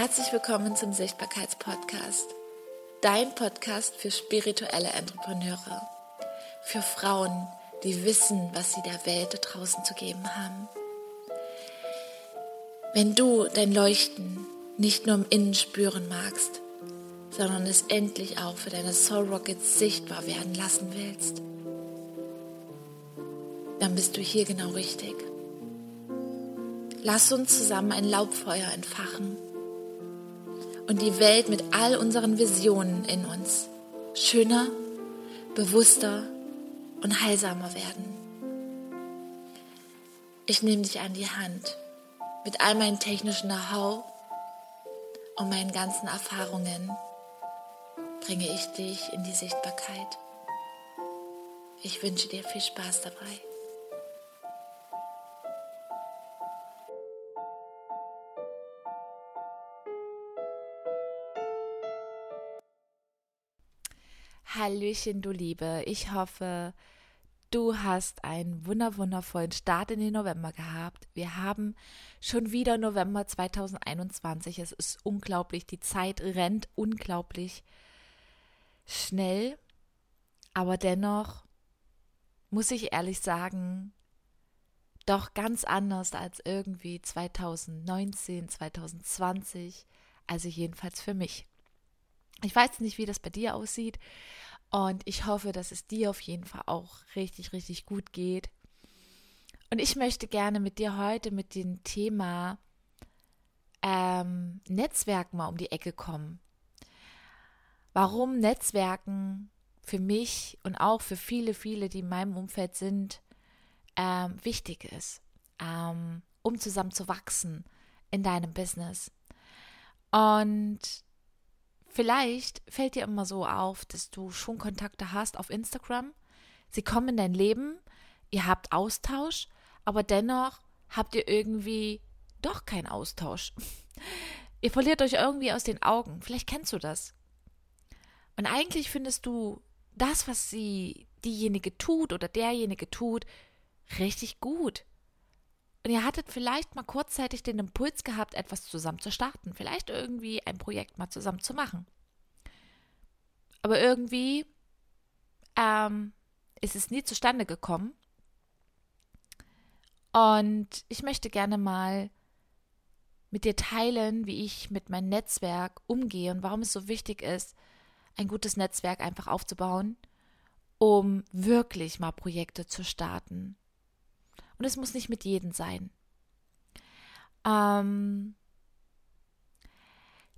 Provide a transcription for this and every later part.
Herzlich willkommen zum Sichtbarkeitspodcast. Dein Podcast für spirituelle Entrepreneure. Für Frauen, die wissen, was sie der Welt da draußen zu geben haben. Wenn du dein Leuchten nicht nur im Innen spüren magst, sondern es endlich auch für deine Soul Rockets sichtbar werden lassen willst, dann bist du hier genau richtig. Lass uns zusammen ein Laubfeuer entfachen und die Welt mit all unseren Visionen in uns schöner, bewusster und heilsamer werden. Ich nehme dich an die Hand mit all meinen technischen Know-how und meinen ganzen Erfahrungen bringe ich dich in die Sichtbarkeit. Ich wünsche dir viel Spaß dabei. Hallöchen, du Liebe. Ich hoffe, du hast einen wunderwundervollen Start in den November gehabt. Wir haben schon wieder November 2021. Es ist unglaublich. Die Zeit rennt unglaublich schnell. Aber dennoch muss ich ehrlich sagen, doch ganz anders als irgendwie 2019, 2020. Also jedenfalls für mich. Ich weiß nicht, wie das bei dir aussieht. Und ich hoffe, dass es dir auf jeden Fall auch richtig, richtig gut geht. Und ich möchte gerne mit dir heute mit dem Thema ähm, Netzwerken mal um die Ecke kommen. Warum Netzwerken für mich und auch für viele, viele, die in meinem Umfeld sind, ähm, wichtig ist, ähm, um zusammen zu wachsen in deinem Business. Und Vielleicht fällt dir immer so auf, dass du schon Kontakte hast auf Instagram. Sie kommen in dein Leben, ihr habt Austausch, aber dennoch habt ihr irgendwie doch keinen Austausch. ihr verliert euch irgendwie aus den Augen. Vielleicht kennst du das. Und eigentlich findest du das, was sie diejenige tut oder derjenige tut, richtig gut. Und ihr hattet vielleicht mal kurzzeitig den Impuls gehabt, etwas zusammen zu starten, vielleicht irgendwie ein Projekt mal zusammen zu machen. Aber irgendwie ähm, ist es nie zustande gekommen. Und ich möchte gerne mal mit dir teilen, wie ich mit meinem Netzwerk umgehe und warum es so wichtig ist, ein gutes Netzwerk einfach aufzubauen, um wirklich mal Projekte zu starten. Und es muss nicht mit jedem sein. Ähm,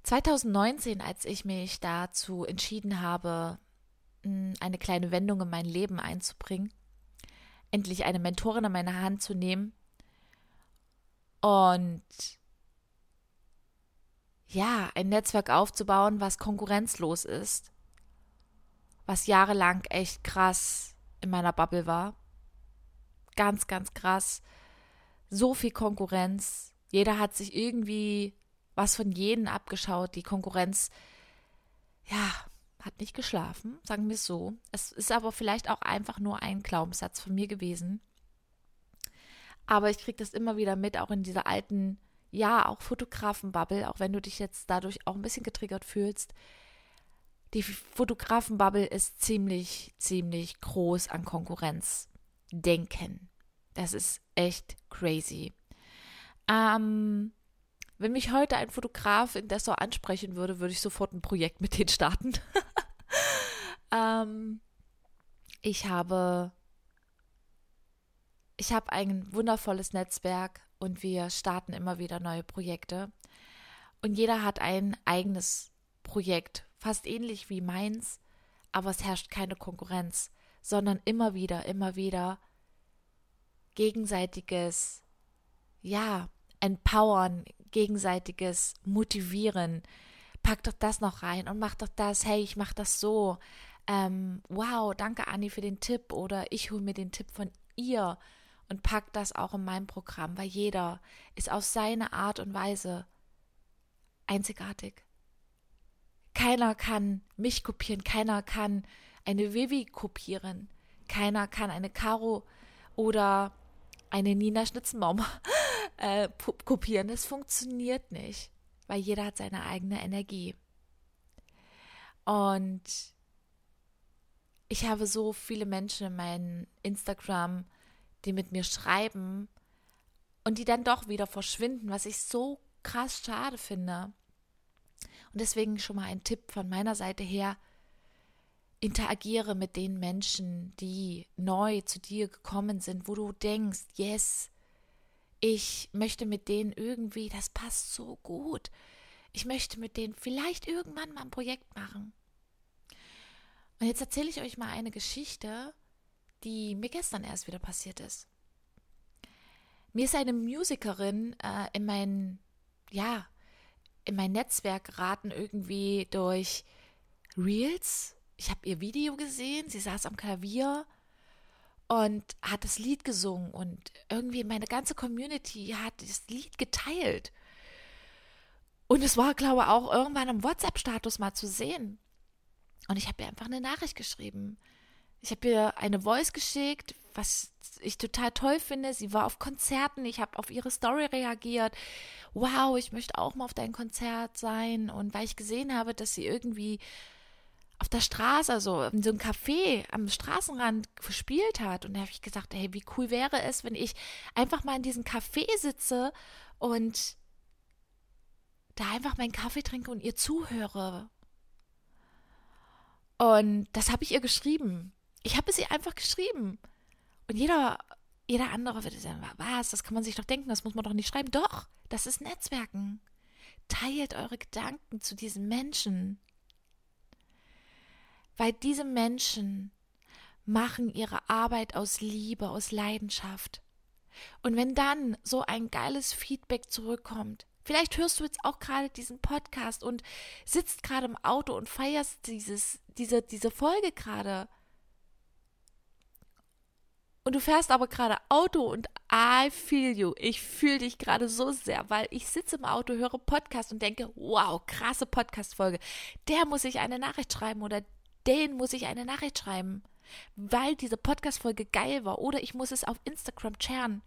2019, als ich mich dazu entschieden habe, eine kleine Wendung in mein Leben einzubringen, endlich eine Mentorin an meine Hand zu nehmen und ja, ein Netzwerk aufzubauen, was konkurrenzlos ist, was jahrelang echt krass in meiner Bubble war ganz, ganz krass. So viel Konkurrenz. Jeder hat sich irgendwie was von jedem abgeschaut. Die Konkurrenz, ja, hat nicht geschlafen, sagen wir es so. Es ist aber vielleicht auch einfach nur ein Glaubenssatz von mir gewesen. Aber ich kriege das immer wieder mit, auch in dieser alten, ja, auch Fotografenbubble, auch wenn du dich jetzt dadurch auch ein bisschen getriggert fühlst. Die Fotografenbubble ist ziemlich, ziemlich groß an Konkurrenz denken. Das ist echt crazy. Ähm, wenn mich heute ein Fotograf in Dessau ansprechen würde, würde ich sofort ein Projekt mit denen starten. ähm, ich habe ich habe ein wundervolles Netzwerk und wir starten immer wieder neue Projekte. Und jeder hat ein eigenes Projekt, fast ähnlich wie meins, aber es herrscht keine Konkurrenz, sondern immer wieder, immer wieder gegenseitiges, ja, empowern, gegenseitiges motivieren. Pack doch das noch rein und mach doch das. Hey, ich mach das so. Ähm, wow, danke Anni für den Tipp oder ich hole mir den Tipp von ihr und pack das auch in mein Programm, weil jeder ist auf seine Art und Weise einzigartig. Keiner kann mich kopieren, keiner kann eine Vivi kopieren, keiner kann eine Caro oder eine Nina Schnitzenbaum äh, kopieren. Das funktioniert nicht, weil jeder hat seine eigene Energie. Und ich habe so viele Menschen in meinem Instagram, die mit mir schreiben und die dann doch wieder verschwinden, was ich so krass schade finde. Und deswegen schon mal ein Tipp von meiner Seite her. Interagiere mit den Menschen, die neu zu dir gekommen sind, wo du denkst, yes, ich möchte mit denen irgendwie, das passt so gut. Ich möchte mit denen vielleicht irgendwann mal ein Projekt machen. Und jetzt erzähle ich euch mal eine Geschichte, die mir gestern erst wieder passiert ist. Mir ist eine Musikerin äh, in mein, ja, in mein Netzwerk geraten, irgendwie durch Reels. Ich habe ihr Video gesehen, sie saß am Klavier und hat das Lied gesungen und irgendwie meine ganze Community hat das Lied geteilt. Und es war, glaube ich, auch irgendwann im WhatsApp-Status mal zu sehen. Und ich habe ihr einfach eine Nachricht geschrieben. Ich habe ihr eine Voice geschickt, was ich total toll finde. Sie war auf Konzerten, ich habe auf ihre Story reagiert. Wow, ich möchte auch mal auf dein Konzert sein. Und weil ich gesehen habe, dass sie irgendwie auf der Straße, also in so einem Café am Straßenrand gespielt hat. Und da habe ich gesagt, hey, wie cool wäre es, wenn ich einfach mal in diesem Café sitze und da einfach meinen Kaffee trinke und ihr zuhöre. Und das habe ich ihr geschrieben. Ich habe es ihr einfach geschrieben. Und jeder, jeder andere würde sagen, was, das kann man sich doch denken, das muss man doch nicht schreiben. Doch, das ist Netzwerken. Teilt eure Gedanken zu diesen Menschen. Weil diese Menschen machen ihre Arbeit aus Liebe, aus Leidenschaft. Und wenn dann so ein geiles Feedback zurückkommt, Vielleicht hörst du jetzt auch gerade diesen Podcast und sitzt gerade im Auto und feierst dieses, diese, diese Folge gerade. Und du fährst aber gerade Auto und I feel you. Ich fühle dich gerade so sehr, weil ich sitze im Auto, höre Podcast und denke, wow, krasse Podcast-Folge. Der muss ich eine Nachricht schreiben oder den muss ich eine Nachricht schreiben, weil diese Podcast-Folge geil war. Oder ich muss es auf Instagram sharen.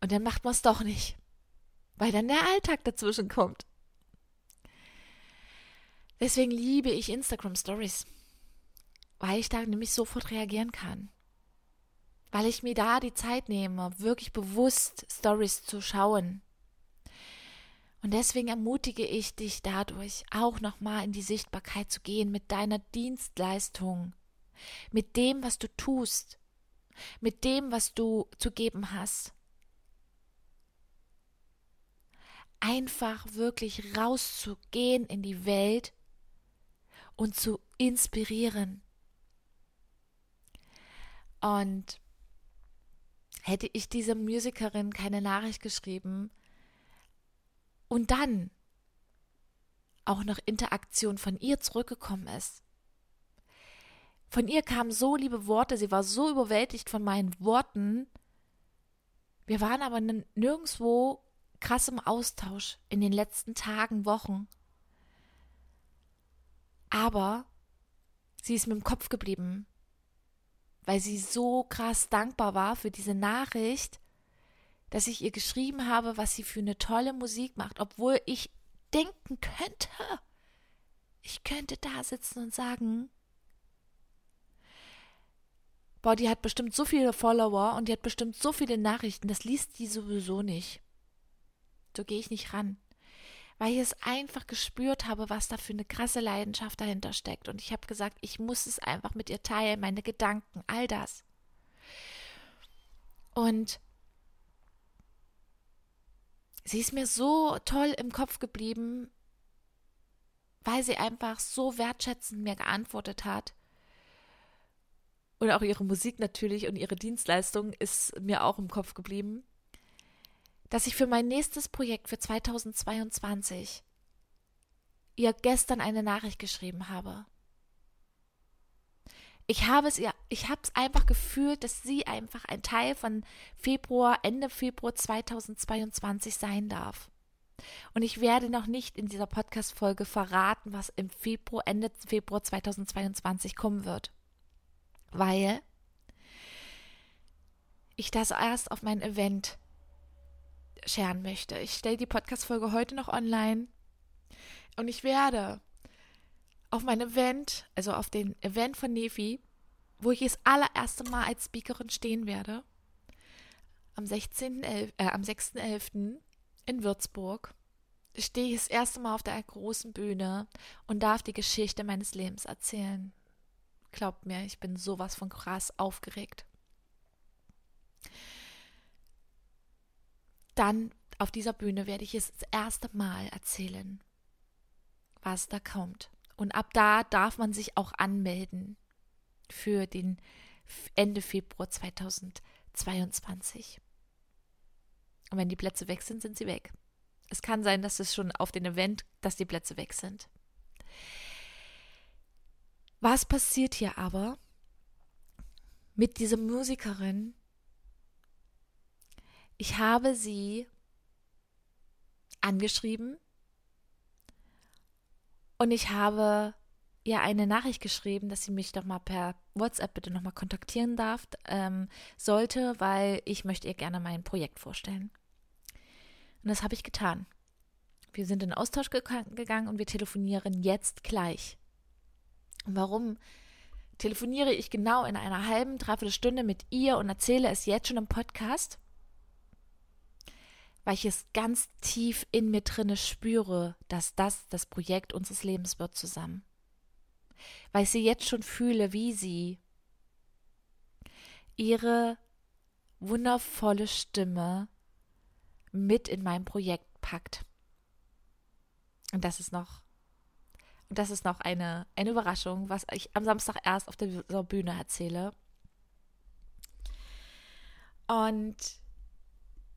Und dann macht man es doch nicht, weil dann der Alltag dazwischen kommt. Deswegen liebe ich Instagram Stories, weil ich da nämlich sofort reagieren kann. Weil ich mir da die Zeit nehme, wirklich bewusst Stories zu schauen. Und deswegen ermutige ich dich dadurch auch nochmal in die Sichtbarkeit zu gehen mit deiner Dienstleistung, mit dem, was du tust, mit dem, was du zu geben hast. einfach wirklich rauszugehen in die Welt und zu inspirieren. Und hätte ich dieser Musikerin keine Nachricht geschrieben und dann auch noch Interaktion von ihr zurückgekommen ist. Von ihr kamen so liebe Worte, sie war so überwältigt von meinen Worten. Wir waren aber nirgendwo krassem Austausch in den letzten Tagen, Wochen. Aber sie ist mit dem Kopf geblieben, weil sie so krass dankbar war für diese Nachricht, dass ich ihr geschrieben habe, was sie für eine tolle Musik macht, obwohl ich denken könnte, ich könnte da sitzen und sagen, boah, die hat bestimmt so viele Follower und die hat bestimmt so viele Nachrichten, das liest die sowieso nicht. So gehe ich nicht ran. Weil ich es einfach gespürt habe, was da für eine krasse Leidenschaft dahinter steckt. Und ich habe gesagt, ich muss es einfach mit ihr teilen, meine Gedanken, all das. Und sie ist mir so toll im Kopf geblieben, weil sie einfach so wertschätzend mir geantwortet hat. Und auch ihre Musik natürlich und ihre Dienstleistung ist mir auch im Kopf geblieben dass ich für mein nächstes Projekt für 2022 ihr gestern eine Nachricht geschrieben habe. Ich habe es ihr, ich habe es einfach gefühlt, dass sie einfach ein Teil von Februar, Ende Februar 2022 sein darf. Und ich werde noch nicht in dieser Podcast-Folge verraten, was im Februar, Ende Februar 2022 kommen wird. Weil ich das erst auf mein Event scheren möchte. Ich stelle die Podcast-Folge heute noch online und ich werde auf mein Event, also auf den Event von Nefi, wo ich das allererste Mal als Speakerin stehen werde, am 16.11., äh, am 6.11. in Würzburg, stehe ich das erste Mal auf der großen Bühne und darf die Geschichte meines Lebens erzählen. Glaubt mir, ich bin sowas von krass aufgeregt. Dann auf dieser Bühne werde ich es das erste Mal erzählen, was da kommt. Und ab da darf man sich auch anmelden für den Ende Februar 2022. Und wenn die Plätze weg sind, sind sie weg. Es kann sein, dass es schon auf dem Event, dass die Plätze weg sind. Was passiert hier aber mit dieser Musikerin? Ich habe sie angeschrieben und ich habe ihr eine Nachricht geschrieben, dass sie mich doch mal per WhatsApp bitte nochmal kontaktieren darf, ähm, sollte, weil ich möchte ihr gerne mein Projekt vorstellen. Und das habe ich getan. Wir sind in Austausch gegangen und wir telefonieren jetzt gleich. Und warum telefoniere ich genau in einer halben, dreiviertel Stunde mit ihr und erzähle es jetzt schon im Podcast? Weil ich es ganz tief in mir drinne spüre, dass das das Projekt unseres Lebens wird zusammen. Weil ich sie jetzt schon fühle, wie sie ihre wundervolle Stimme mit in mein Projekt packt. Und das ist noch, und das ist noch eine, eine Überraschung, was ich am Samstag erst auf der Bühne erzähle. Und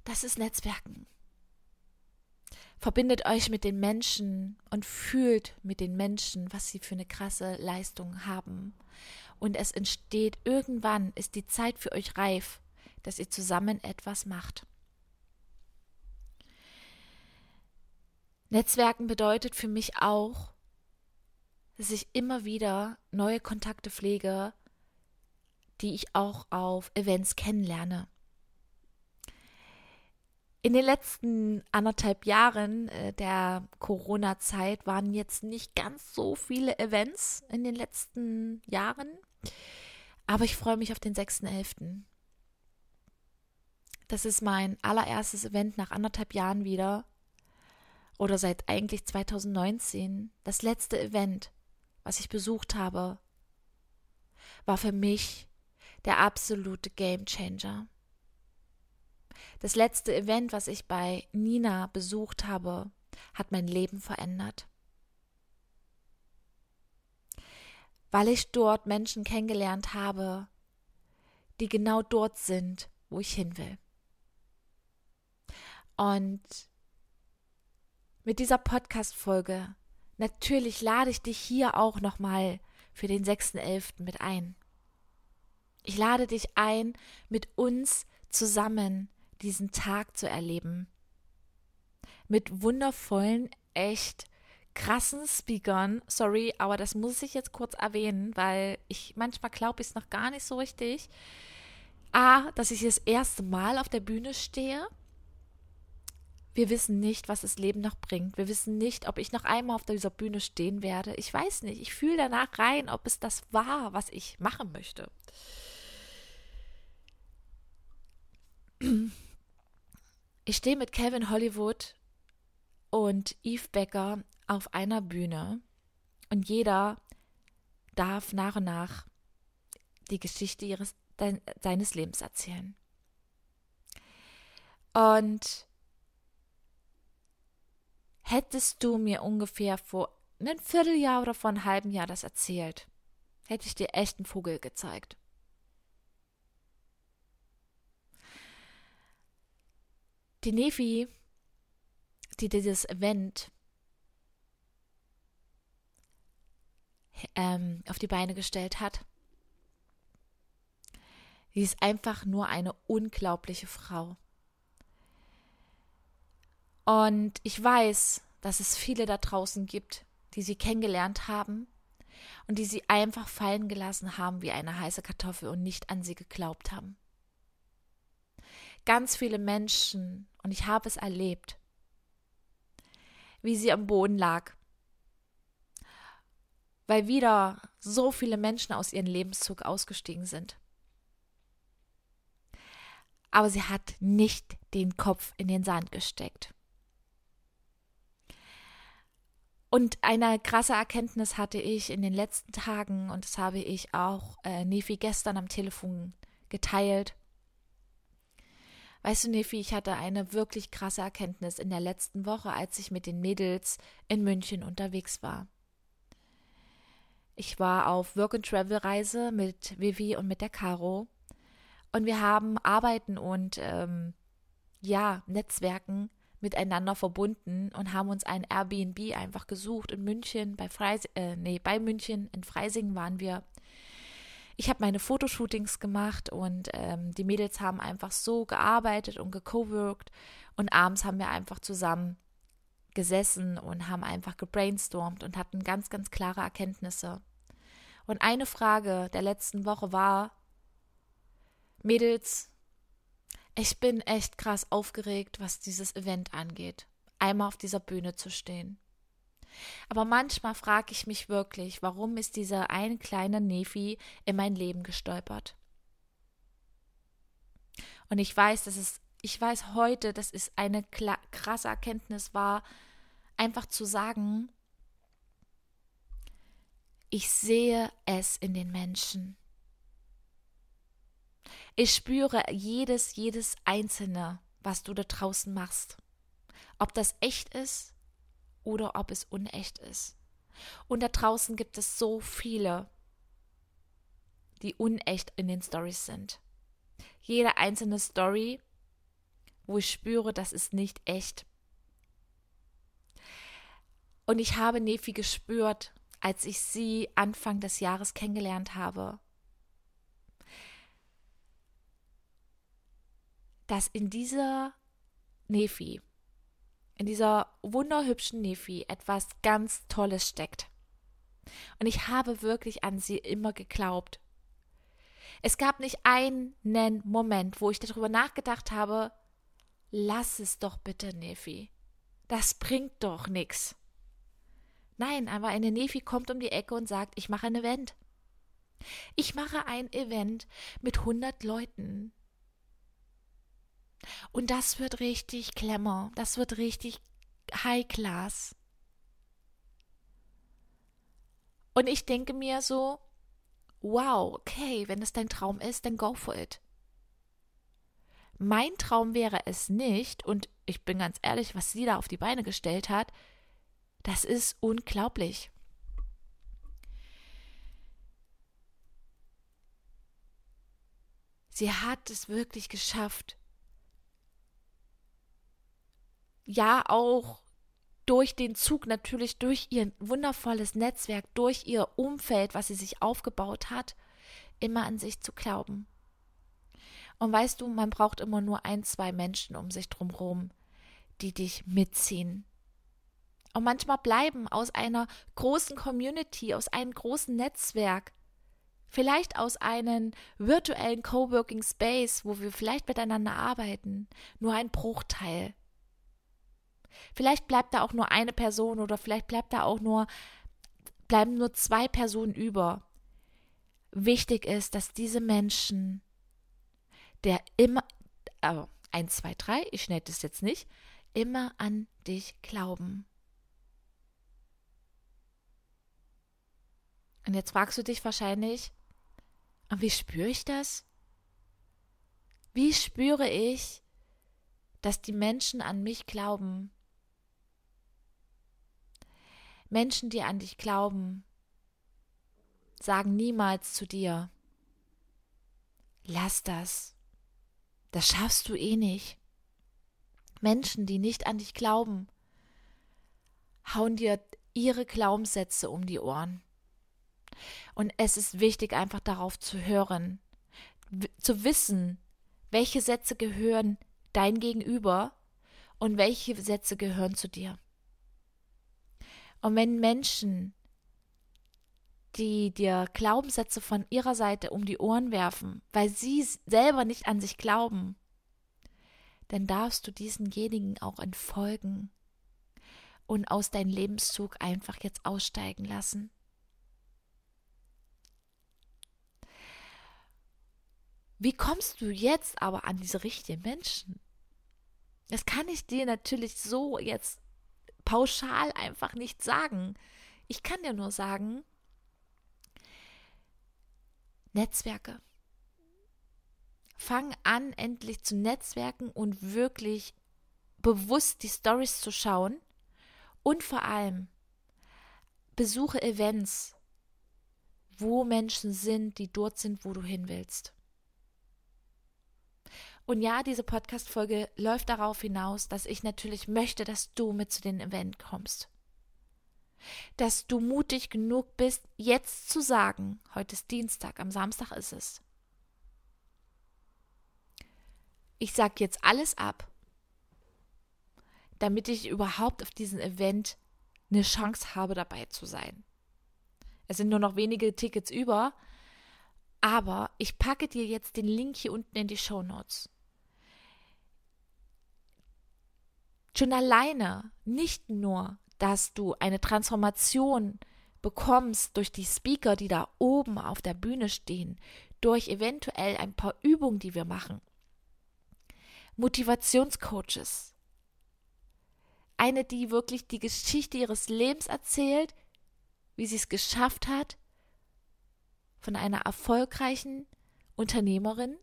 das ist Netzwerken. Verbindet euch mit den Menschen und fühlt mit den Menschen, was sie für eine krasse Leistung haben. Und es entsteht irgendwann, ist die Zeit für euch reif, dass ihr zusammen etwas macht. Netzwerken bedeutet für mich auch, dass ich immer wieder neue Kontakte pflege, die ich auch auf Events kennenlerne. In den letzten anderthalb Jahren äh, der Corona-Zeit waren jetzt nicht ganz so viele Events in den letzten Jahren, aber ich freue mich auf den 6.11. Das ist mein allererstes Event nach anderthalb Jahren wieder oder seit eigentlich 2019, das letzte Event, was ich besucht habe, war für mich der absolute Game Changer. Das letzte Event, was ich bei Nina besucht habe, hat mein Leben verändert. Weil ich dort Menschen kennengelernt habe, die genau dort sind, wo ich hin will. Und mit dieser Podcast-Folge. Natürlich lade ich dich hier auch nochmal für den 6.11. mit ein. Ich lade dich ein, mit uns zusammen diesen Tag zu erleben. Mit wundervollen, echt krassen Speakern. Sorry, aber das muss ich jetzt kurz erwähnen, weil ich manchmal glaube ich es noch gar nicht so richtig. A, dass ich das erste Mal auf der Bühne stehe wir wissen nicht, was das Leben noch bringt. Wir wissen nicht, ob ich noch einmal auf dieser Bühne stehen werde. Ich weiß nicht. Ich fühle danach rein, ob es das war, was ich machen möchte. Ich stehe mit Kevin Hollywood und Eve Becker auf einer Bühne und jeder darf nach und nach die Geschichte ihres, seines Lebens erzählen. Und Hättest du mir ungefähr vor einem Vierteljahr oder vor einem halben Jahr das erzählt, hätte ich dir echt einen Vogel gezeigt. Die Nefi, die dieses Event ähm, auf die Beine gestellt hat, sie ist einfach nur eine unglaubliche Frau. Und ich weiß, dass es viele da draußen gibt, die sie kennengelernt haben und die sie einfach fallen gelassen haben wie eine heiße Kartoffel und nicht an sie geglaubt haben. Ganz viele Menschen, und ich habe es erlebt, wie sie am Boden lag, weil wieder so viele Menschen aus ihrem Lebenszug ausgestiegen sind. Aber sie hat nicht den Kopf in den Sand gesteckt. Und eine krasse Erkenntnis hatte ich in den letzten Tagen und das habe ich auch äh, Nefi gestern am Telefon geteilt. Weißt du, Nefi, ich hatte eine wirklich krasse Erkenntnis in der letzten Woche, als ich mit den Mädels in München unterwegs war. Ich war auf Work-and-Travel-Reise mit Vivi und mit der Caro und wir haben Arbeiten und ähm, ja, Netzwerken miteinander verbunden und haben uns ein Airbnb einfach gesucht in München, bei Freis äh, nee, bei München, in Freising waren wir. Ich habe meine Fotoshootings gemacht und ähm, die Mädels haben einfach so gearbeitet und gecoworked und abends haben wir einfach zusammen gesessen und haben einfach gebrainstormt und hatten ganz, ganz klare Erkenntnisse. Und eine Frage der letzten Woche war, Mädels, ich bin echt krass aufgeregt, was dieses Event angeht, einmal auf dieser Bühne zu stehen. Aber manchmal frage ich mich wirklich, warum ist dieser ein kleiner Nefi in mein Leben gestolpert? Und ich weiß, dass es, ich weiß heute, dass es eine krasse Erkenntnis war, einfach zu sagen, ich sehe es in den Menschen. Ich spüre jedes, jedes einzelne, was du da draußen machst. Ob das echt ist oder ob es unecht ist. Und da draußen gibt es so viele, die unecht in den Stories sind. Jede einzelne Story, wo ich spüre, das ist nicht echt. Und ich habe Nefi gespürt, als ich sie Anfang des Jahres kennengelernt habe. dass in dieser Nefi, in dieser wunderhübschen Nefi etwas ganz Tolles steckt. Und ich habe wirklich an sie immer geglaubt. Es gab nicht einen Moment, wo ich darüber nachgedacht habe, lass es doch bitte, Nefi. Das bringt doch nichts. Nein, aber eine Nefi kommt um die Ecke und sagt, ich mache ein Event. Ich mache ein Event mit 100 Leuten. Und das wird richtig Klemmer. Das wird richtig High Class. Und ich denke mir so, wow, okay, wenn es dein Traum ist, dann go for it. Mein Traum wäre es nicht, und ich bin ganz ehrlich, was sie da auf die Beine gestellt hat, das ist unglaublich. Sie hat es wirklich geschafft, ja auch durch den Zug natürlich, durch ihr wundervolles Netzwerk, durch ihr Umfeld, was sie sich aufgebaut hat, immer an sich zu glauben. Und weißt du, man braucht immer nur ein, zwei Menschen um sich drumherum, die dich mitziehen. Und manchmal bleiben aus einer großen Community, aus einem großen Netzwerk, vielleicht aus einem virtuellen Coworking Space, wo wir vielleicht miteinander arbeiten, nur ein Bruchteil Vielleicht bleibt da auch nur eine Person oder vielleicht bleibt da auch nur, bleiben nur zwei Personen über. Wichtig ist, dass diese Menschen, der immer, also eins, zwei, drei, ich schnell das jetzt nicht, immer an dich glauben. Und jetzt fragst du dich wahrscheinlich, und wie spüre ich das? Wie spüre ich, dass die Menschen an mich glauben? Menschen, die an dich glauben, sagen niemals zu dir, lass das, das schaffst du eh nicht. Menschen, die nicht an dich glauben, hauen dir ihre Glaubenssätze um die Ohren. Und es ist wichtig, einfach darauf zu hören, zu wissen, welche Sätze gehören dein Gegenüber und welche Sätze gehören zu dir. Und wenn Menschen, die dir Glaubenssätze von ihrer Seite um die Ohren werfen, weil sie selber nicht an sich glauben, dann darfst du diesenjenigen auch entfolgen und aus deinem Lebenszug einfach jetzt aussteigen lassen. Wie kommst du jetzt aber an diese richtigen Menschen? Das kann ich dir natürlich so jetzt pauschal einfach nicht sagen. Ich kann dir nur sagen, Netzwerke. Fang an, endlich zu netzwerken und wirklich bewusst die Stories zu schauen. Und vor allem besuche Events, wo Menschen sind, die dort sind, wo du hin willst. Und ja, diese Podcast-Folge läuft darauf hinaus, dass ich natürlich möchte, dass du mit zu den Event kommst. Dass du mutig genug bist, jetzt zu sagen, heute ist Dienstag, am Samstag ist es. Ich sage jetzt alles ab, damit ich überhaupt auf diesem Event eine Chance habe, dabei zu sein. Es sind nur noch wenige Tickets über, aber ich packe dir jetzt den Link hier unten in die Show Notes. Schon alleine, nicht nur, dass du eine Transformation bekommst durch die Speaker, die da oben auf der Bühne stehen, durch eventuell ein paar Übungen, die wir machen. Motivationscoaches. Eine, die wirklich die Geschichte ihres Lebens erzählt, wie sie es geschafft hat, von einer erfolgreichen Unternehmerin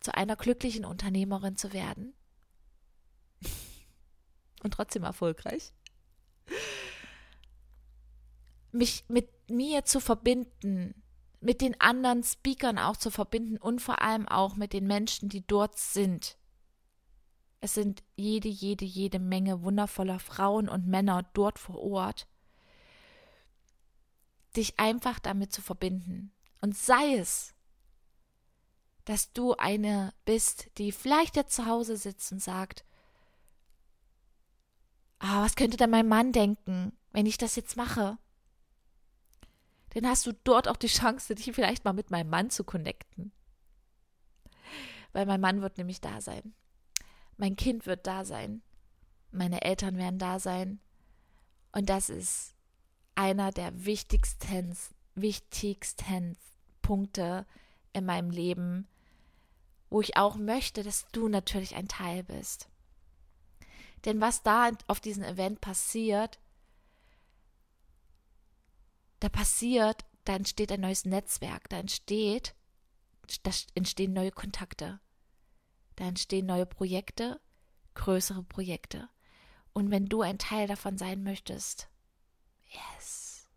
zu einer glücklichen Unternehmerin zu werden und trotzdem erfolgreich. Mich mit mir zu verbinden, mit den anderen Speakern auch zu verbinden und vor allem auch mit den Menschen, die dort sind. Es sind jede, jede, jede Menge wundervoller Frauen und Männer dort vor Ort. Dich einfach damit zu verbinden. Und sei es, dass du eine bist, die vielleicht jetzt zu Hause sitzt und sagt, ah, was könnte denn mein Mann denken, wenn ich das jetzt mache? Dann hast du dort auch die Chance, dich vielleicht mal mit meinem Mann zu connecten. Weil mein Mann wird nämlich da sein. Mein Kind wird da sein. Meine Eltern werden da sein. Und das ist einer der wichtigsten, wichtigsten Punkte in meinem Leben, wo ich auch möchte, dass du natürlich ein Teil bist. Denn was da auf diesem Event passiert, da passiert, da entsteht ein neues Netzwerk, da entsteht, da entstehen neue Kontakte, da entstehen neue Projekte, größere Projekte. Und wenn du ein Teil davon sein möchtest, yes,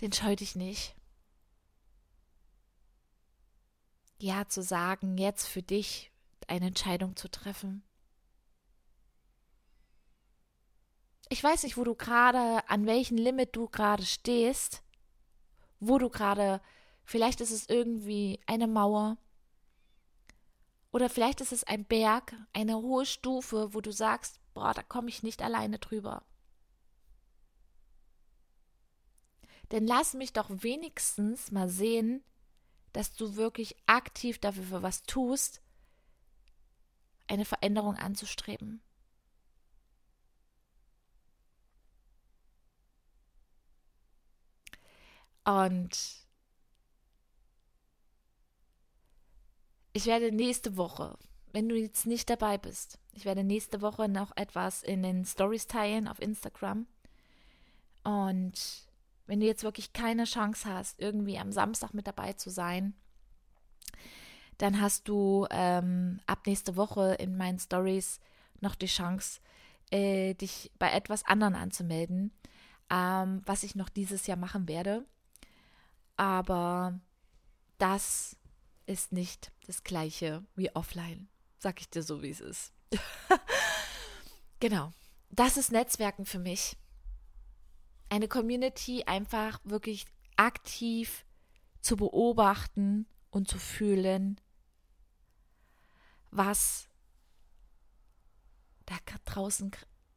den scheu dich nicht. Ja zu sagen, jetzt für dich eine Entscheidung zu treffen. Ich weiß nicht, wo du gerade, an welchem Limit du gerade stehst, wo du gerade, vielleicht ist es irgendwie eine Mauer oder vielleicht ist es ein Berg, eine hohe Stufe, wo du sagst, boah, da komme ich nicht alleine drüber. Denn lass mich doch wenigstens mal sehen, dass du wirklich aktiv dafür was tust, eine Veränderung anzustreben. Und ich werde nächste Woche, wenn du jetzt nicht dabei bist, ich werde nächste Woche noch etwas in den Stories teilen auf Instagram. Und wenn du jetzt wirklich keine Chance hast, irgendwie am Samstag mit dabei zu sein, dann hast du ähm, ab nächste Woche in meinen Stories noch die Chance, äh, dich bei etwas anderen anzumelden, ähm, was ich noch dieses Jahr machen werde. Aber das ist nicht das gleiche wie offline. Sag ich dir so, wie es ist. genau. Das ist Netzwerken für mich. Eine Community einfach wirklich aktiv zu beobachten und zu fühlen, was da draußen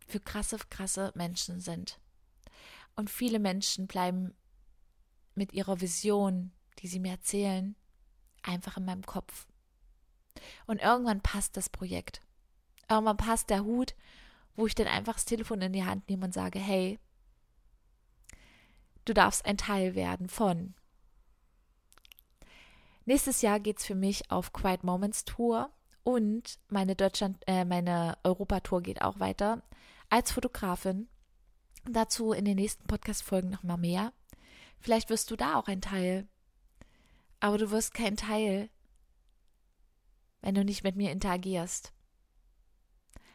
für krasse, krasse Menschen sind. Und viele Menschen bleiben mit ihrer Vision, die sie mir erzählen, einfach in meinem Kopf. Und irgendwann passt das Projekt. Irgendwann passt der Hut, wo ich dann einfach das Telefon in die Hand nehme und sage, hey, du darfst ein Teil werden von. Nächstes Jahr geht es für mich auf Quiet Moments Tour und meine Deutschland, äh, meine Europatour geht auch weiter als Fotografin. Dazu in den nächsten Podcast-Folgen nochmal mehr. Vielleicht wirst du da auch ein Teil. Aber du wirst kein Teil, wenn du nicht mit mir interagierst.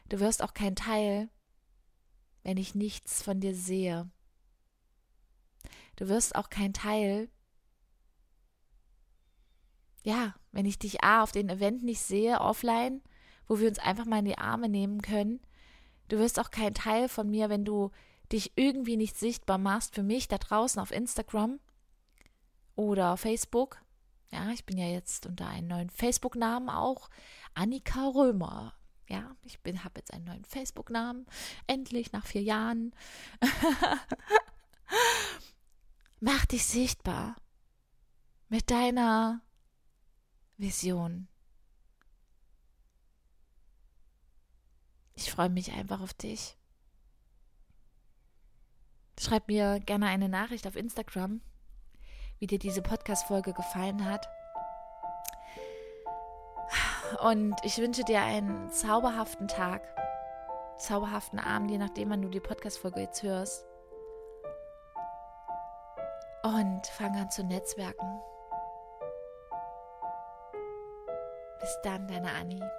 Du wirst auch kein Teil, wenn ich nichts von dir sehe. Du wirst auch kein Teil, ja, wenn ich dich A auf den Event nicht sehe, offline, wo wir uns einfach mal in die Arme nehmen können. Du wirst auch kein Teil von mir, wenn du dich irgendwie nicht sichtbar machst für mich da draußen auf Instagram oder Facebook. Ja, ich bin ja jetzt unter einem neuen Facebook-Namen auch Annika Römer. Ja, ich habe jetzt einen neuen Facebook-Namen. Endlich nach vier Jahren. Mach dich sichtbar mit deiner Vision. Ich freue mich einfach auf dich. Schreib mir gerne eine Nachricht auf Instagram, wie dir diese Podcast-Folge gefallen hat. Und ich wünsche dir einen zauberhaften Tag, zauberhaften Abend, je nachdem, wann du die Podcast-Folge jetzt hörst. Und fang an zu netzwerken. Bis dann, deine Annie.